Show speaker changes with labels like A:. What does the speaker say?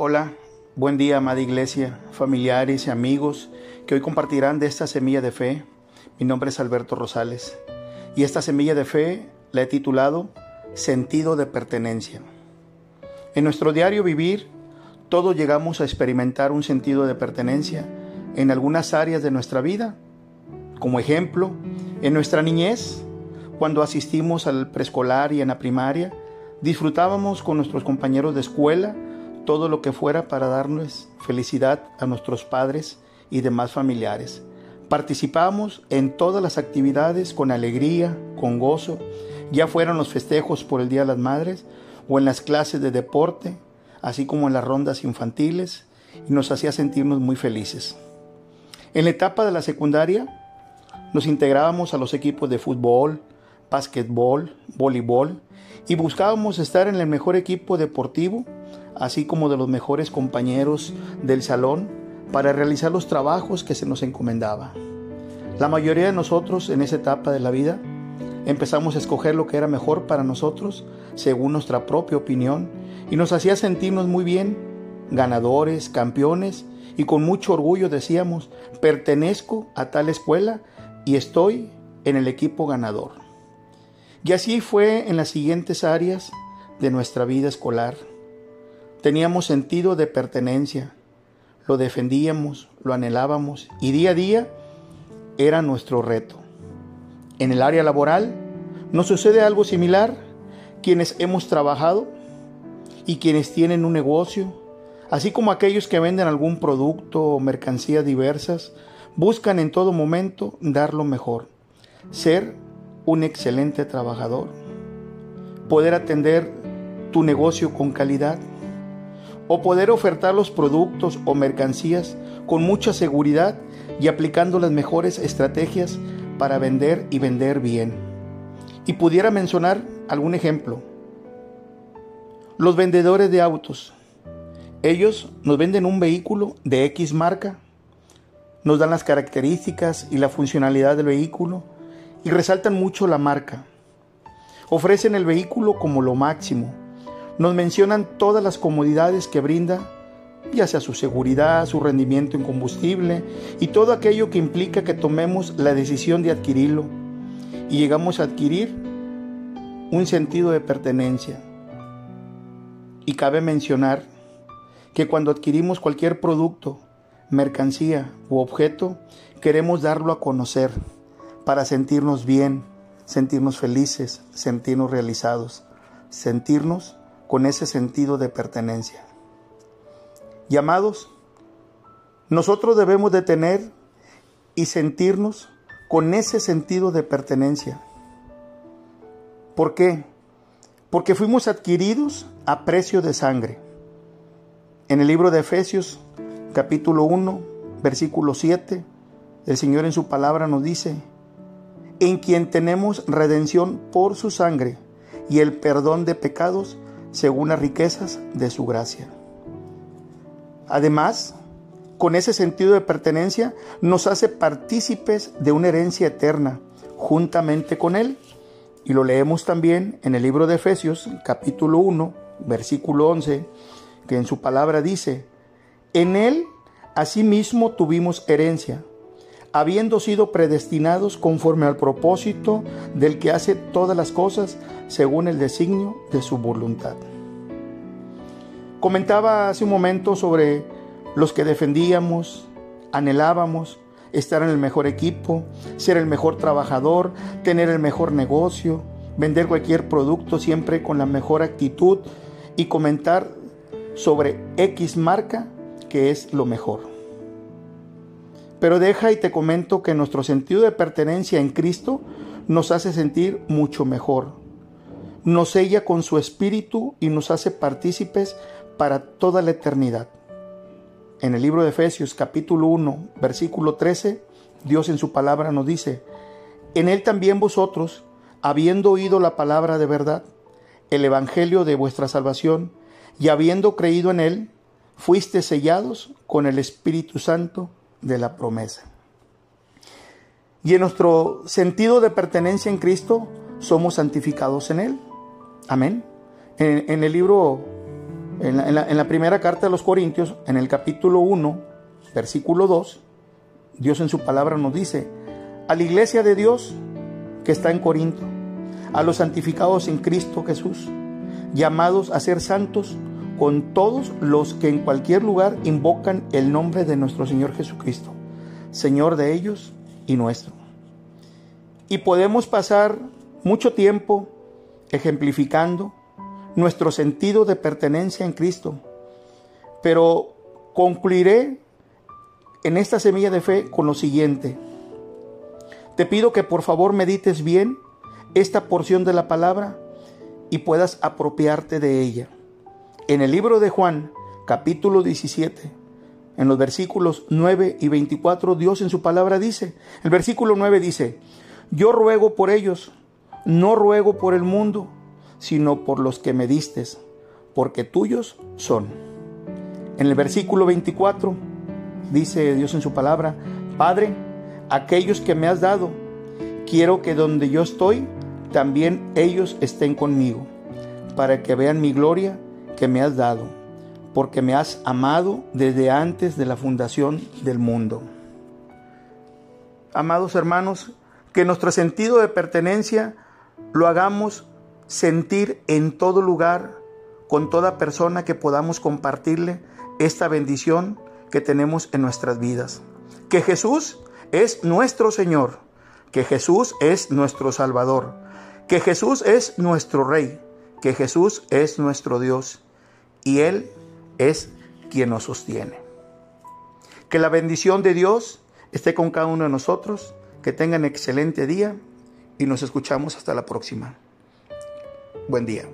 A: Hola, buen día, amada iglesia, familiares y amigos que hoy compartirán de esta semilla de fe. Mi nombre es Alberto Rosales y esta semilla de fe la he titulado Sentido de Pertenencia. En nuestro diario vivir, todos llegamos a experimentar un sentido de pertenencia en algunas áreas de nuestra vida. Como ejemplo, en nuestra niñez, cuando asistimos al preescolar y en la primaria, disfrutábamos con nuestros compañeros de escuela todo lo que fuera para darnos felicidad a nuestros padres y demás familiares. Participamos en todas las actividades con alegría, con gozo, ya fueron los festejos por el Día de las Madres o en las clases de deporte, así como en las rondas infantiles, y nos hacía sentirnos muy felices. En la etapa de la secundaria, nos integrábamos a los equipos de fútbol, básquetbol, voleibol, y buscábamos estar en el mejor equipo deportivo así como de los mejores compañeros del salón, para realizar los trabajos que se nos encomendaba. La mayoría de nosotros en esa etapa de la vida empezamos a escoger lo que era mejor para nosotros según nuestra propia opinión y nos hacía sentirnos muy bien, ganadores, campeones y con mucho orgullo decíamos, pertenezco a tal escuela y estoy en el equipo ganador. Y así fue en las siguientes áreas de nuestra vida escolar. Teníamos sentido de pertenencia, lo defendíamos, lo anhelábamos y día a día era nuestro reto. En el área laboral nos sucede algo similar. Quienes hemos trabajado y quienes tienen un negocio, así como aquellos que venden algún producto o mercancías diversas, buscan en todo momento dar lo mejor, ser un excelente trabajador, poder atender tu negocio con calidad o poder ofertar los productos o mercancías con mucha seguridad y aplicando las mejores estrategias para vender y vender bien. Y pudiera mencionar algún ejemplo. Los vendedores de autos. Ellos nos venden un vehículo de X marca, nos dan las características y la funcionalidad del vehículo y resaltan mucho la marca. Ofrecen el vehículo como lo máximo, nos mencionan todas las comodidades que brinda, ya sea su seguridad, su rendimiento en combustible y todo aquello que implica que tomemos la decisión de adquirirlo y llegamos a adquirir un sentido de pertenencia. Y cabe mencionar que cuando adquirimos cualquier producto, mercancía u objeto, queremos darlo a conocer para sentirnos bien, sentirnos felices, sentirnos realizados, sentirnos con ese sentido de pertenencia. Y amados, nosotros debemos de tener y sentirnos con ese sentido de pertenencia. ¿Por qué? Porque fuimos adquiridos a precio de sangre. En el libro de Efesios, capítulo 1, versículo 7, el Señor en su palabra nos dice, en quien tenemos redención por su sangre y el perdón de pecados según las riquezas de su gracia. Además, con ese sentido de pertenencia, nos hace partícipes de una herencia eterna, juntamente con Él. Y lo leemos también en el libro de Efesios, capítulo 1, versículo 11, que en su palabra dice, en Él asimismo tuvimos herencia, habiendo sido predestinados conforme al propósito del que hace todas las cosas según el designio de su voluntad. Comentaba hace un momento sobre los que defendíamos, anhelábamos estar en el mejor equipo, ser el mejor trabajador, tener el mejor negocio, vender cualquier producto siempre con la mejor actitud y comentar sobre X marca que es lo mejor. Pero deja y te comento que nuestro sentido de pertenencia en Cristo nos hace sentir mucho mejor. Nos sella con su espíritu y nos hace partícipes para toda la eternidad. En el libro de Efesios capítulo 1, versículo 13, Dios en su palabra nos dice, en él también vosotros, habiendo oído la palabra de verdad, el evangelio de vuestra salvación, y habiendo creído en él, fuiste sellados con el Espíritu Santo de la promesa. Y en nuestro sentido de pertenencia en Cristo somos santificados en Él. Amén. En, el libro En la, primera carta de los Corintios, en el capítulo 1, versículo 2, Dios en su palabra nos dice, a la iglesia de Dios que está en Corinto, a los santificados en Cristo Jesús, llamados a ser santos con todos los que en cualquier lugar invocan el nombre de nuestro Señor Jesucristo, Señor de ellos y nuestro. Y podemos pasar mucho tiempo ejemplificando nuestro sentido de pertenencia en Cristo. Pero concluiré en esta semilla de fe con lo siguiente. Te pido que por favor medites bien esta porción de la palabra y puedas apropiarte de ella. En el libro de Juan, capítulo 17, en los versículos 9 y 24, Dios en su palabra dice, el versículo 9 dice, yo ruego por ellos, no ruego por el mundo, sino por los que me distes, porque tuyos son. En el versículo 24 dice Dios en su palabra, Padre, aquellos que me has dado, quiero que donde yo estoy, también ellos estén conmigo, para que vean mi gloria que me has dado, porque me has amado desde antes de la fundación del mundo. Amados hermanos, que nuestro sentido de pertenencia lo hagamos sentir en todo lugar, con toda persona que podamos compartirle esta bendición que tenemos en nuestras vidas. Que Jesús es nuestro Señor, que Jesús es nuestro Salvador, que Jesús es nuestro Rey, que Jesús es nuestro Dios y Él es quien nos sostiene. Que la bendición de Dios esté con cada uno de nosotros, que tengan excelente día y nos escuchamos hasta la próxima. Buen día.